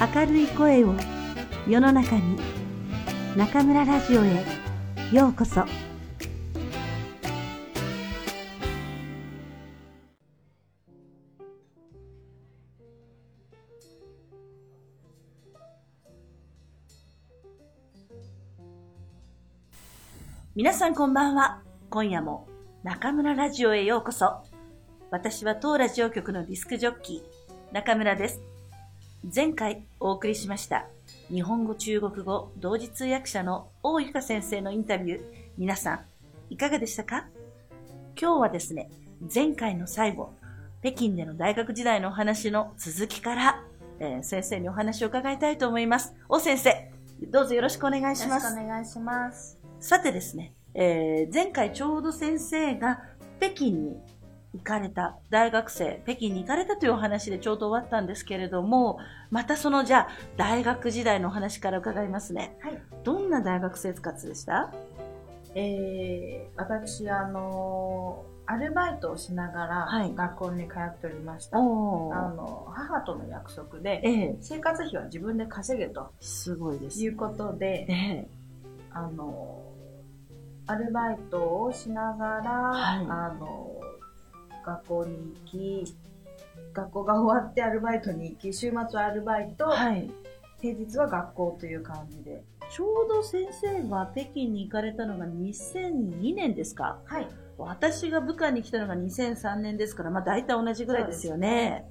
明るい声を世の中に中村ラジオへようこそ。皆さんこんばんは。今夜も中村ラジオへようこそ。私は当ラジオ局のディスクジョッキー中村です。前回お送りしました日本語中国語同時通訳者の大ゆか先生のインタビュー。皆さんいかがでしたか？今日はですね前回の最後北京での大学時代のお話の続きから、えー、先生にお話を伺いたいと思います。大先生どうぞよろしくお願いします。よろしくお願いします。さてですね、えー、前回ちょうど先生が北京に行かれた、大学生、北京に行かれたというお話でちょうど終わったんですけれども、またそのじゃあ、大学時代のお話から伺いますね。はい。どんな大学生活でした？えー、私、あのアルバイトをしながら学校に通っておりました。はい、あの母との約束で、ええ、生活費は自分で稼げとすごいです、いうことで、ええ、あのアルバイトをしながら、はい、あの学校に行き、学校が終わってアルバイトに行き、週末はアルバイト、はい、平日は学校という感じで。ちょうど先生は北京に行かれたのが2002年ですか？はい。私が部下に来たのが2003年ですから、まあ大体同じぐらいですよね。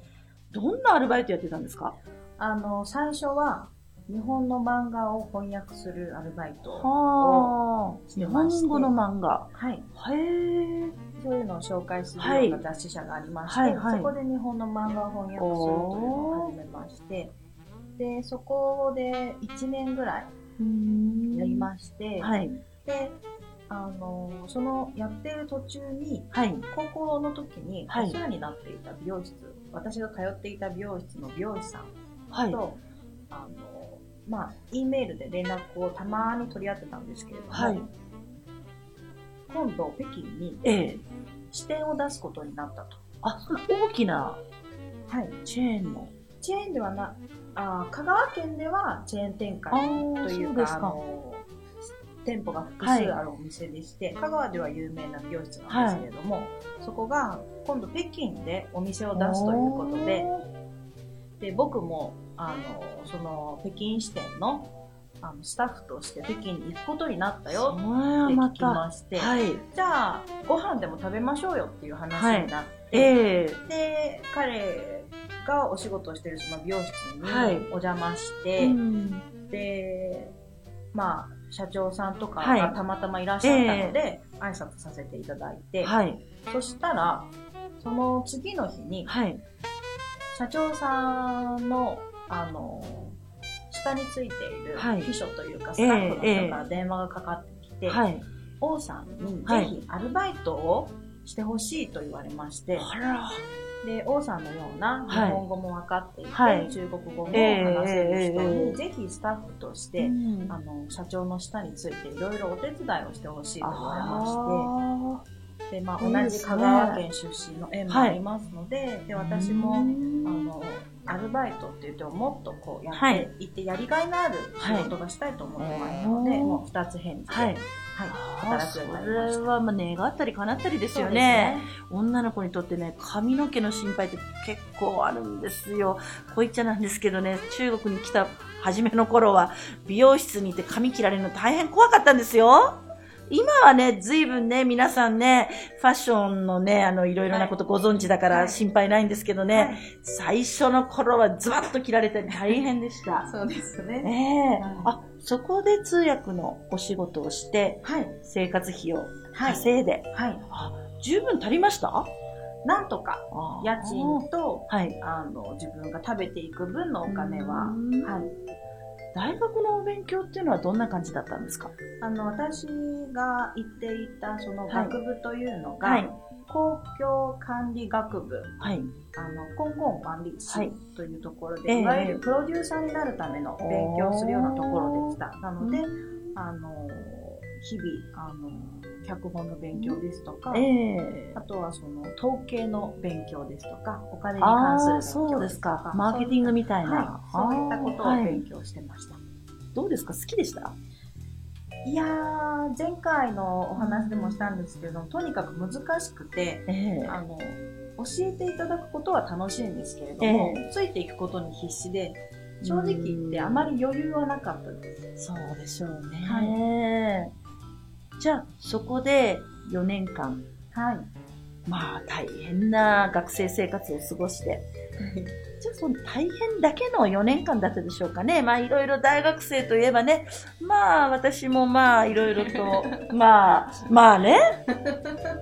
どんなアルバイトやってたんですか？あの、最初は、日本の漫画を翻訳するアルバイトをしてまして。日本語の漫画。はい。へえそういうのを紹介するような雑誌社がありまして、はいはい、そこで日本の漫画を翻訳するというのを始めましてでそこで1年ぐらいやりまして、はい、であのそのやってる途中に、はい、高校の時にお世話になっていた美容室、私が通っていた美容室の美容師さんと、あのまあ、E メールで連絡をたまに取り合ってたんですけれども、はい、今度北京に支店を出すことになったと。あ、大きな、はい、チェーンの。チェーンではな、あ香川県ではチェーン展開というか、あの店舗が複数あるお店でして、はい、香川では有名な美容室なんですけれども、はい、そこが今度北京でお店を出すということで、で僕もあのその北京支店のあのスタッフとして北京に行くことになったよ。って聞きまして、はい、じゃあご飯でも食べましょうよっていう話になって、はい。えー、で彼がお仕事をしてるその美容室にお邪魔して、はい、でまあ社長さんとかがたまたまいらっしゃったので、えー、挨拶させていただいて、そしたらその次の日に、社長さんのあの、下についている秘書というか、スタッフの人から電話がかかってきて、はい、王さんにぜひアルバイトをしてほしいと言われまして、で、王さんのような日本語も分かっていて、はい、中国語も話せる人に、ぜひスタッフとして、あの、社長の下についていろいろお手伝いをしてほしいと言われまして、で、まあ、同じ香川県出身の縁もありますので、はい、で、私も、あの、アルバイトって言ってももっとこうやっていってやりがいのある仕事がしたいと思ってますので、はい、もう二つ返事で、はい、はい、働くようになりました。それはまあ願ったり叶ったりですよね、ね、女の子にとってね、髪の毛の心配って結構あるんですよ。こう言っちゃなんですけどね、中国に来た初めの頃は美容室にいて髪切られるの大変怖かったんですよ。今はね、随分ね、皆さんね、ファッションのね、あの、いろいろなことご存知だから心配ないんですけどね、はい。はい、最初の頃はズバッと切られて 大変でした。そうですね。ねえ、はい、あ、そこで通訳のお仕事をして、はい、生活費を稼いで、はい、あ十分足りました？なんとか、家賃と、はい、あの、自分が食べていく分のお金は、はい、大学のお勉強っていうのはどんな感じだったんですか？あの私が行っていたその学部というのが、はい、公共管理学部、はい、あの公共管理士というところで、はい、いわゆるプロデューサーになるための勉強をするようなところでした。なので、あの日々あの脚本の勉強ですとか、ええあとはその統計の勉強ですとか、お金に関する勉強そうですか。マーケティングみたいな。はい、そういったことを勉強してました。どうですか？好きでした？いやー、前回のお話でもしたんですけど、とにかく難しくて、ええあの、教えていただくことは楽しいんですけれども、えついていくことに必死で、正直言ってあまり余裕はなかったです。そうでしょうね。はじゃあ、そこで4年間、はい。まあ大変な学生生活を過ごして、じゃあその大変だけの4年間だったでしょうかね。まあいろいろ大学生といえばね、まあ私もまあいろいろと、まあ、まあね、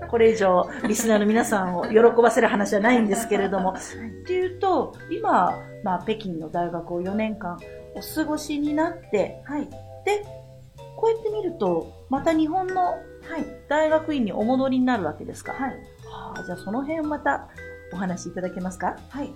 これ以上リスナーの皆さんを喜ばせる話じゃないんですけれども、っていうと、今、まあ北京の大学を4年間お過ごしになって、はい。で、こうやって見ると、また日本のはい。大学院にお戻りになるわけですか？はい。はあ、じゃあその辺またお話しいただけますか？はい。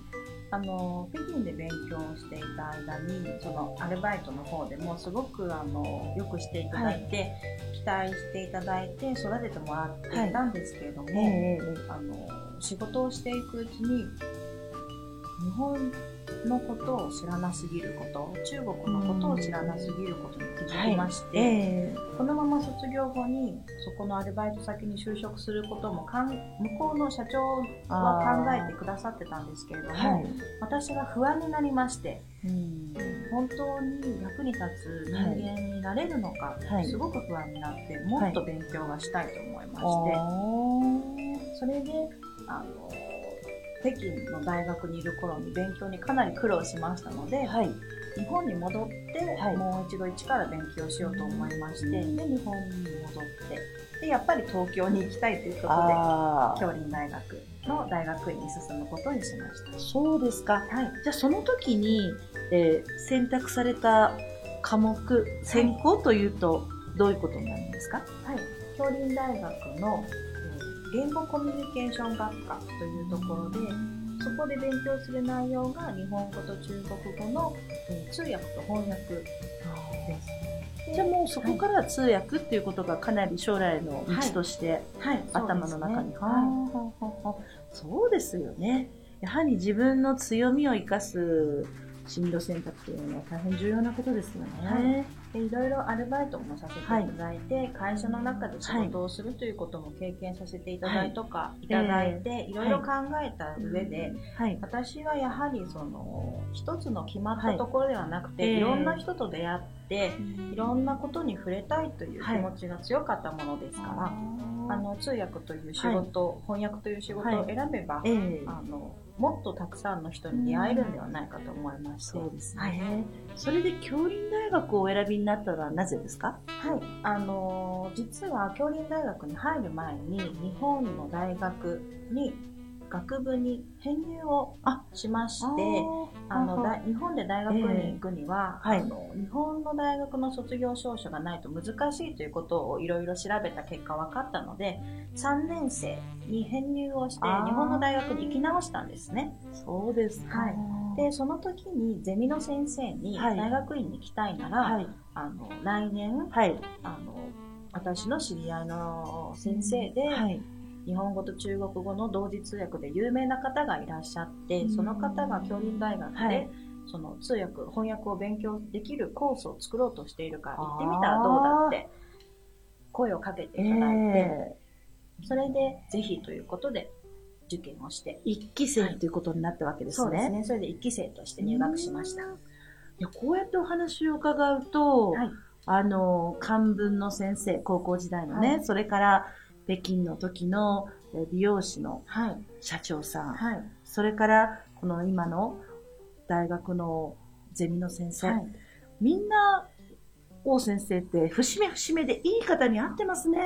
あの、北京で勉強していた間に、そのアルバイトの方でもすごくあの、よくしていただいて、期待していただいて、育ててもらっていたんですけれども、えあの、仕事をしていくうちに、日本のことを知らなすぎること、中国のことを知らなすぎることに気づきまして、えこのまま卒業後にそこのアルバイト先に就職することもかん向こうの社長は考えてくださってたんですけれども、はい。私が不安になりましてうん。本当に役に立つ人間になれるのか、はい。すごく不安になってもっと勉強がしたいと思いまして、おそれであの北京の大学にいる頃に勉強にかなり苦労しましたので、はい。日本に戻って、はい。もう一度一から勉強しようと思いまして、で日本に戻ってでやっぱり東京に行きたいということで京林大学の大学院に進むことにしました。そうですか。はい。じゃあその時に、えー選択された科目、専攻というと、どういうことになるんですか？はい。京林大学の、えー言語コミュニケーション学科というところでそこで勉強する内容が日本語と中国語の、えー通訳と翻訳です。じゃあもうそこから通訳っていうことがかなり将来の道としてはい。頭の中に。ははあはあはあそうですよね。やはり自分の強みを生かす進路選択というのは大変重要なことですよね。はいでいろいろアルバイトもさせていただいて、会社の中で仕事をするということも経験させていただいとか、い、ただいて、いろいろ考えた上で、はい。私はやはりその一つの決まったところではなくて、はい。い、ろんな人と出会って、いろんなことに触れたいという気持ちが強かったものですから、あの通訳という仕事、翻訳という仕事を選べば、ええあのもっとたくさんの人に出会えるんではないかと思いまして、そうですね。はいそれで京林大学をお選びになったのはなぜですか？はい、あのー実は京林大学に入る前に日本の大学に学部に編入をあしましてあのだ日本で大学に行くには、ええはいあの日本の大学の卒業証書がないと難しいということをいろいろ調べた結果分かったので3年生に編入をして日本の大学に行き直したんですね。そうですか。はいでその時にゼミの先生にはい大学院に行きたいなら、はい。あの来年はい。あの私の知り合いの先生で、はい。日本語と中国語の同時通訳で有名な方がいらっしゃって、うん。その方が京林大学で、はい。その通訳翻訳を勉強できるコースを作ろうとしているから行ってみたらどうだって声をかけていただいて、えそれでぜひということで受験をして、ー一期生ということになったわけですね。そうですね。それで1期生として入学しました。いやこうやってお話を伺うと、はい。あの、漢文の先生、高校時代のね、はい。それから北京の時のえ美容師のはい。社長さん、はい。それからこの今の大学のゼミの先生、はい。みんな、王先生って節目節目でいい方に会ってますね。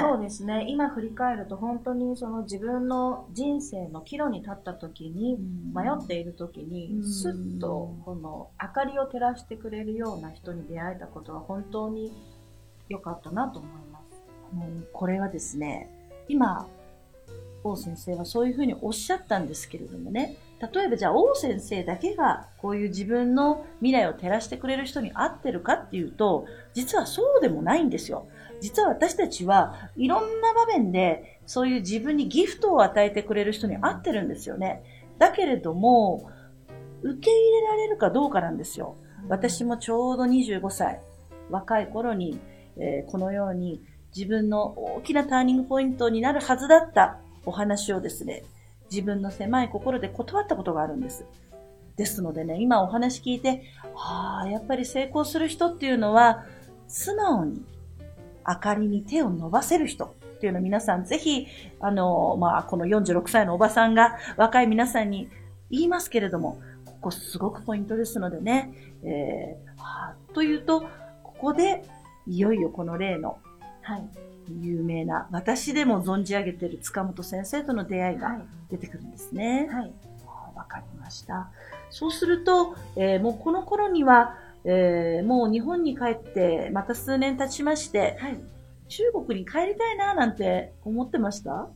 そうですね。今振り返ると本当にその自分の人生の岐路に立った時に迷っている時にうん。スッとこの明かりを照らしてくれるような人に出会えたことは本当に良かったなと思います。うんこれはですね、今、王先生はそういうふうにおっしゃったんですけれどもね、例えばじゃあ王先生だけがこういう自分の未来を照らしてくれる人に会ってるかっていうと、実はそうでもないんですよ。実は私たちはいろんな場面でそういう自分にギフトを与えてくれる人に会ってるんですよね。だけれども、受け入れられるかどうかなんですよ。私もちょうど25歳、若い頃に、えー、このように自分の大きなターニングポイントになるはずだったお話をですね、自分の狭い心で断ったことがあるんです。ですのでね、今お話聞いて、ああ、やっぱり成功する人っていうのは、素直に明かりに手を伸ばせる人っていうのを皆さんぜひ、あの、まあ、この46歳のおばさんが若い皆さんに言いますけれども、ここすごくポイントですのでね、えー、はというと、ここで、いよいよこの例の、有名な、私でも存じ上げている塚本先生との出会いが出てくるんですね。はい。わ、かりました。そうすると、えー、もうこの頃には、えー、もう日本に帰ってまた数年経ちまして、はい、中国に帰りたいななんて思ってました？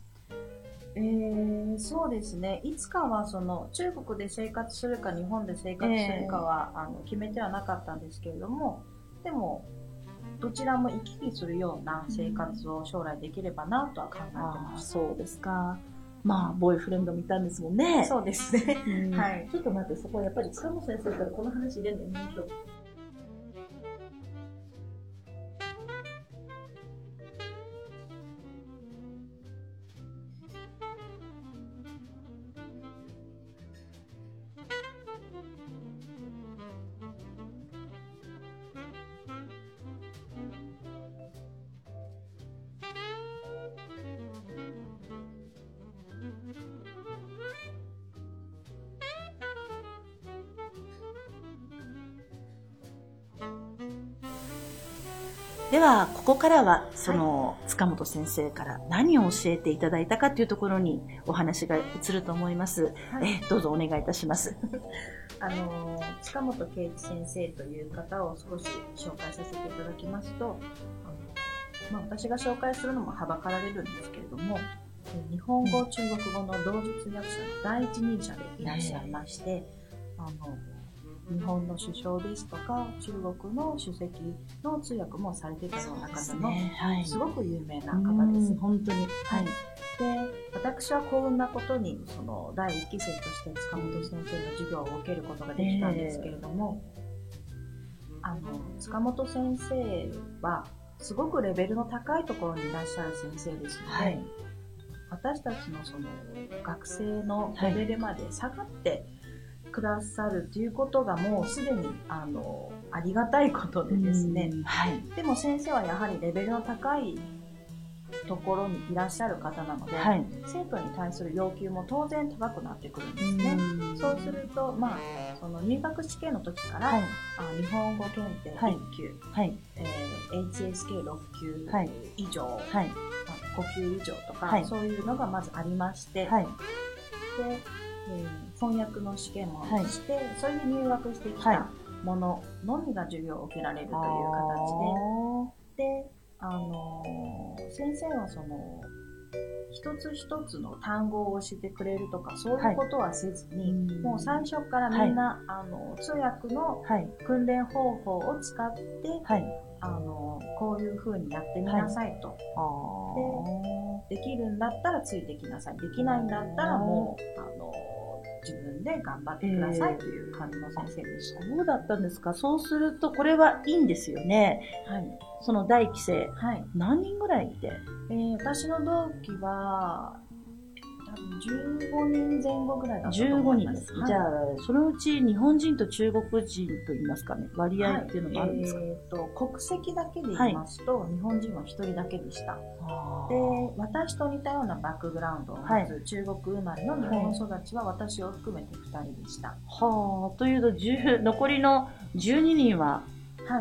えー、そうですね。いつかはその中国で生活するか日本で生活するかは、えー、あの決めてはなかったんですけれども、でもどちらも行き来するような生活を将来できればなとは考えてます。そうですか。まあ、ボーイフレンド見たんですもんね。そうですね。はい。ちょっと待って、そこやっぱり塚本先生からこの話入れるのやめまからは、その、塚本先生から何を教えていただいたかというところにお話が移ると思います。はい、えどうぞお願いいたします。あの、塚本圭一先生という方を少し紹介させていただきますと、あのまあ、私が紹介するのもはばかられるんですけれども、日本語、中国語の同時通訳者の第一人者でいらっしゃいまして、あの日本の首相ですとか中国の主席の通訳もされてたような方の、ね。はい、すごく有名な方です。本当に、はい、で私は幸運なことにその第1期生として塚本先生の授業を受けることができたんですけれども、あの塚本先生はすごくレベルの高いところにいらっしゃる先生ですので、はい、私たちのその学生のレベルまで下がって、はいくださるということがもうすでにあのありがたいことでですね、はい、でも先生はやはりレベルの高いところにいらっしゃる方なので、はい、生徒に対する要求も当然高くなってくるんですね。うそうすると、まあ、その入学試験の時から、はい、あ日本語検定1級、はい。えー、HSK6 級以上、はい。5級以上とか、そういうのがまずありまして、でえー、翻訳の試験もして、はい、それで入学してきたもののみが授業を受けられるという形で、で、あのー、先生はその、一つ一つの単語を教えてくれるとか、そういうことはせずに、はい、もう最初からみんな、はい、あの、通訳の訓練方法を使って、はい、あの、こういうふうにやってみなさいと。で、できるんだったらついてきなさい。できないんだったらもう、あの、自分で頑張ってくださいという感じの先生でした。そうだったんですか。そうすると、これはいいんですよね。はい。その第一期生。はい。何人ぐらいいて？えー、私の同期は、15人前後ぐらいだと思います。15人です。はい、じゃあ、そのうち日本人と中国人といいますかね、割合っていうのがあるんですか、はい、えー、と、国籍だけで言いますと、はい、日本人は1人だけでした。で、私と似たようなバックグラウンドを持つ中国生まれの日本育ちは私を含めて2人でした。はあ、というと、残りの12人は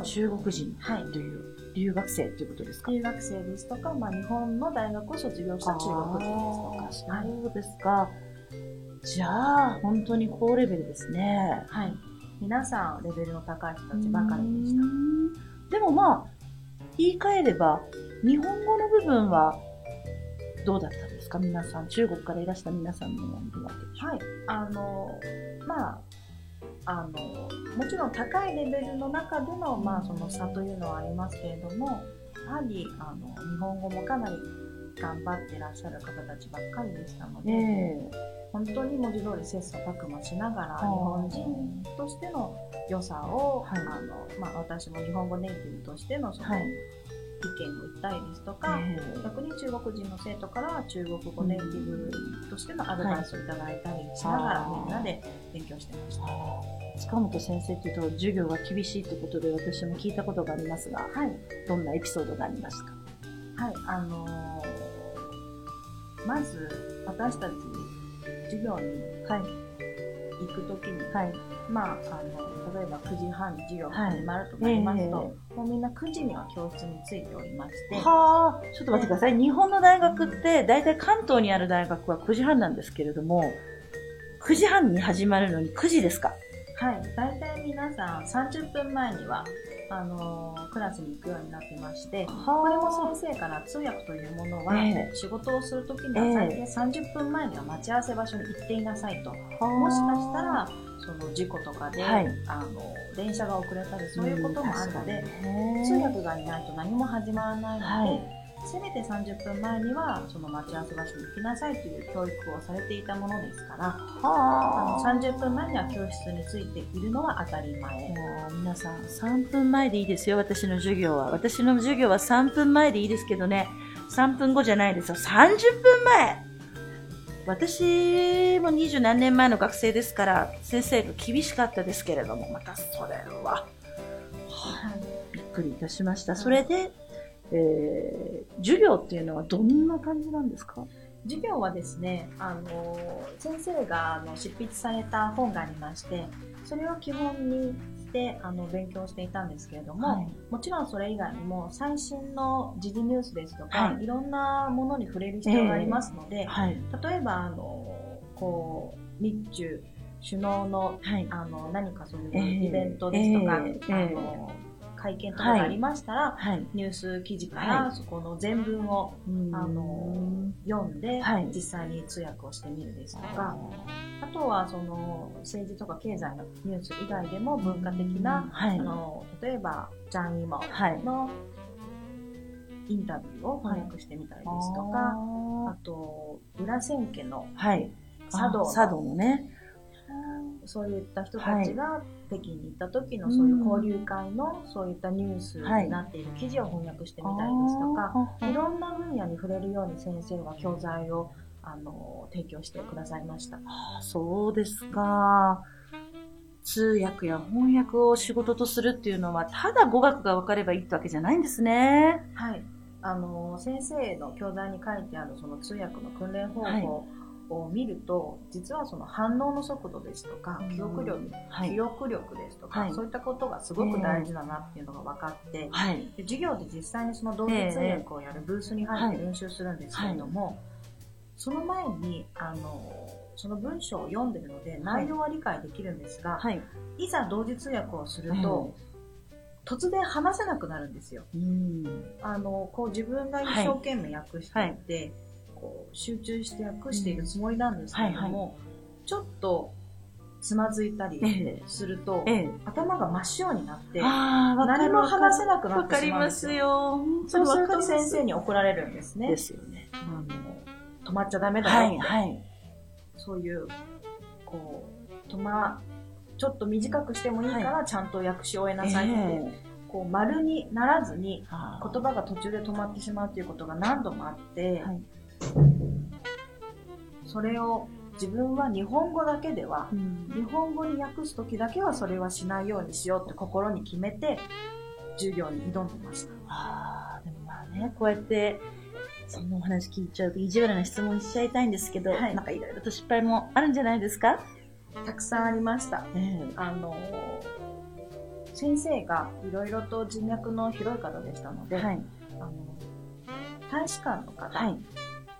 中国人という。留学生ということですか？留学生ですとか、まあ、日本の大学を卒業した中国人ですとか。そうですか。じゃあ、本当に高レベルですね。はい。皆さん、レベルの高い人たちばかりでした。でもまあ、言い換えれば、日本語の部分は、どうだったんですか？皆さん。中国からいらした皆さんのわけでしょはい。あの、まあ、あのもちろん高いレベルの中での,、まあその差というのはありますけれどもやはりあの日本語もかなり頑張ってらっしゃる方たちばっかりでしたので、え本当に文字通り切磋琢磨しながら日本人としての良さを、はい。あのまあ、私も日本語ネイティブとしてのその、はい意見を言ったりですとか、ええ逆に中国人の生徒からは中国語ネイティブとしてのアドバイスをいただいたりしながら、はいみんなで勉強してました。近本先生っていうと授業が厳しいってことで私も聞いたことがありますが、はい、どんなエピソードがありますかはい、あのーまず私たち授業にはい。行くときに、はい。まあ、あの例えば9時半に授業が始まるとなりますと、はいもうみんな9時には教室に着いておりまして、はあ、ちょっと待ってください。日本の大学って、大体関東にある大学は9時半なんですけれども、9時半に始まるのに9時ですか？はい、大体皆さん30分前にはあのークラスに行くようになってまして、これもは先生から通訳というものは、ええ。仕事をするときには最低30分前には待ち合わせ場所に行っていなさいと。あ。もしかしたら、その事故とかで、はい。あの電車が遅れたりそういうこともあるので、うん通訳がいないと何も始まらないので、はいせめて30分前にはその待ち合わせ場所に行きなさいという教育をされていたものですから、あのはあ。30分前には教室についているのは当たり前。もう皆さん3分前でいいですよ、私の授業は。私の授業は3分前でいいですけどね、3分後じゃないですよ。30分前私も二十何年前の学生ですから、先生が厳しかったですけれども、またそれは、びっくりいたしました。それで、えー、授業っていうのはどんな感じなんですか？授業はですね、あの先生があの執筆された本がありまして、それを基本にしてあの勉強していたんですけれども、はいもちろんそれ以外にも最新の時事ニュースですとか、はいい、ろんなものに触れる必要がありますので、はい。例えばあのこう日中首脳のはい。あの何かそういうええイベントですとか、ええあの会見とかがありましたら、はい。ニュース記事からはそこの全文をあの読んで、はい実際に通訳をしてみるですとか、あとはその政治とか経済のニュース以外でも文化的な、はいあ。の例えばジャン・イモはい。のインタビューを翻訳してみたりですとか、あと裏千家のはい。茶道のね。そういった人たちが北京に行った時のそういう交流会のそういったニュースになっている記事を翻訳してみたりですとか、いろんな分野に触れるように先生は教材をあの提供してくださいました。あそうですか。通訳や翻訳を仕事とするっていうのは、ただ語学が分かればいいってわけじゃないんですね。はい。あの、先生の教材に書いてあるその通訳の訓練方法を見ると、実はその反応の速度ですとか、記憶力、はい記。憶力ですとか、はいそういったことがすごく大事だなっていうのが分かって、はい。で授業で実際にその同時通訳をやるブースに入って練習するんですけれども、その前に、あの、その文章を読んでるので内容は理解できるんですが、はい。いざ同時通訳をすると、突然話せなくなるんですよ。うん。あの、こう自分が一生懸命訳していて、こう集中して訳しているつもりなんですけれども、ちょっとつまずいたりええすると、ええ。頭が真っ白になって、何るも話せなくなわってしままうんですよ。そうすると先生にに怒られるんですね。ですよね。あの止まっちゃダメだよ、はい、はい。そういう、こう、止ま、ちょっと短くしてもいいから、ちゃんと訳し終えなさいって、ええこう、丸にならずに、言葉が途中で止まってしまうということが何度もあって、はいそれを自分は日本語だけでは、うん日本語に訳す時だけはそれはしないようにしようって心に決めて、授業に挑んでました。ああ、でもまあね、こうやって、そんなお話聞いちゃうと意地悪な質問しちゃいたいんですけど、はいなんかいろいろと失敗もあるんじゃないですか？たくさんありました。ええあの、先生がいろいろと人脈の広い方でしたので、はい。あの大使館の方、はい。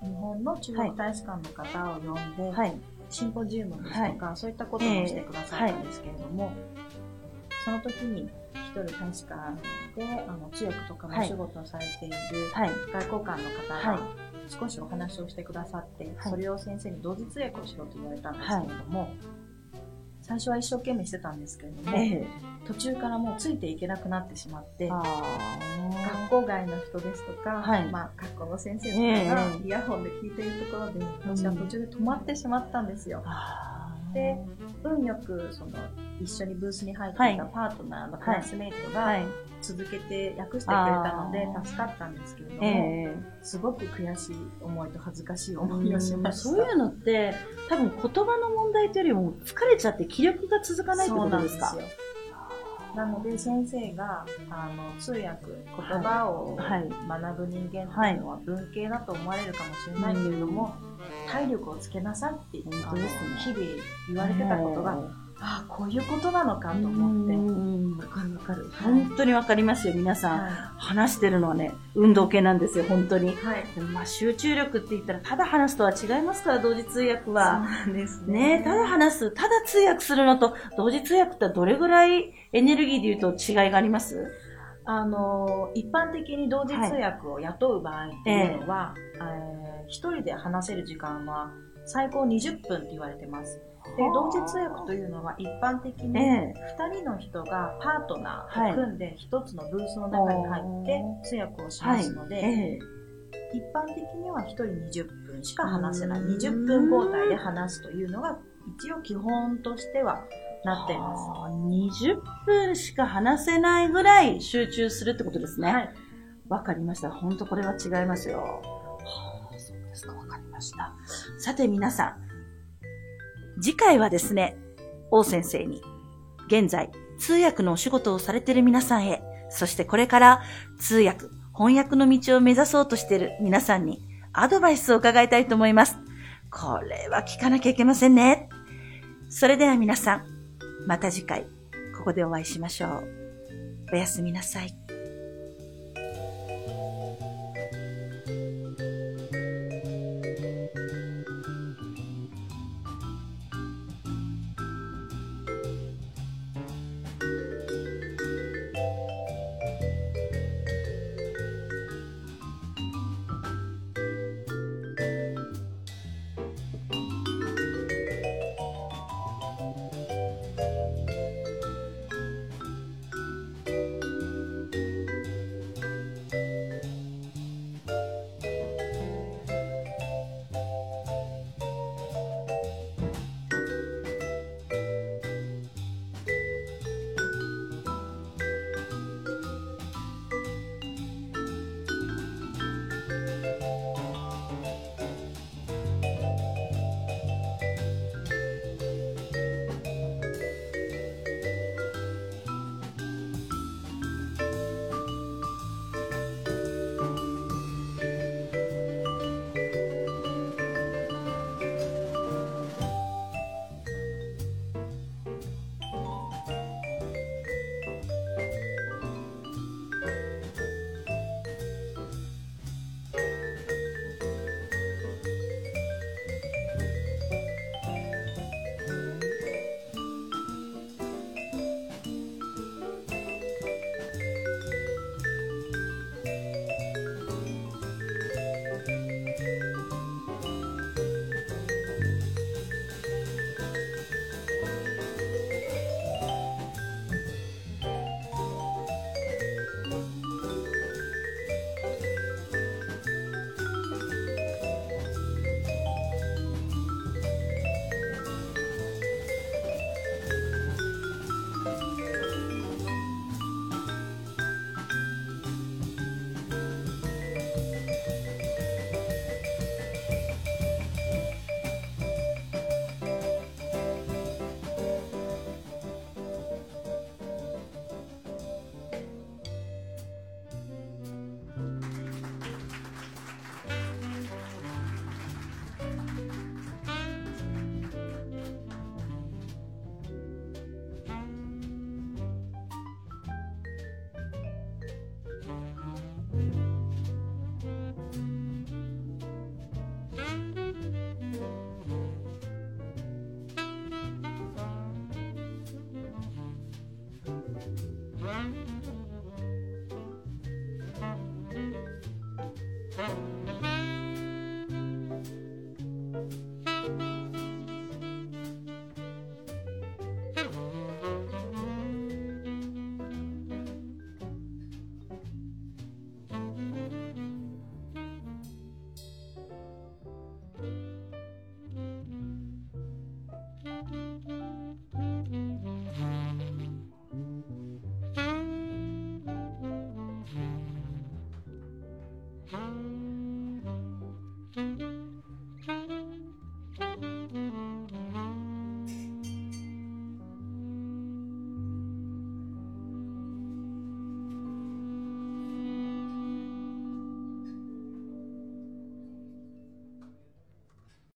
日本の中国大使館の方を呼んで、はい。シンポジウムですとか、そういったこともしてくださったんですけれども、その時に一人大使館であの通訳とかのお仕事をされているはい。外交官の方はい。が少しお話をしてくださって、はい。それを先生に同時通訳をしろと言われたんですけれども、最初は一生懸命してたんですけれども、ええ。途中からもうついていけなくなってしまって、あ学校外の人ですとか、はい。まあ、学校の先生とええかがイヤホンで聞いているところで、私は途中で止まってしまったんですよ。あで、運よくその一緒にブースに入っていたパートナーのクラスメイトがはい。続けて訳してくれたので助かったんですけれども、ええすごく悔しい思いと恥ずかしい思いをしました。そういうのって、多分言葉の問題というよりも疲れちゃって気力が続かないってことですか？そうなんですよ。なので先生があの通訳言葉をはい。学ぶ人間っていうのは文系だと思われるかもしれないけれども、体力をつけなさいって日々言われてたことが、ああこういうことなのかとう思って、んわかるわかる。本当にわかりますよ、皆さん。は話してるのはね、運動系なんですよ、本当に。い、はい、まあ集中力って言ったら、ただ話すとは違いますから、同時通訳は。そうですねねただ話す、ただ通訳するのと、同時通訳ってどれぐらいエネルギーで言うと違いがあります？あの一般的に同時通訳を雇う場合っていうのは、えー一人で話せる時間は最高20分って言われてます。で同時通訳というのは一般的にえ2人の人がパートナーを組んで1つのブースの中に入って通訳をしますので、ええ一般的には1人20分しか話せない。20分交代で話すというのが一応基本としてはなっています。あー20分しか話せないぐらい集中するってことですね。はい。わかりました。本当これは違いますよ。はあ、そうですか。わかりました。さて皆さん、次回はですね、王先生に、現在、通訳のお仕事をされている皆さんへ、そしてこれから通訳、翻訳の道を目指そうとしている皆さんに、アドバイスを伺いたいと思います。これは聞かなきゃいけませんね。それでは皆さん、また次回、ここでお会いしましょう。おやすみなさい。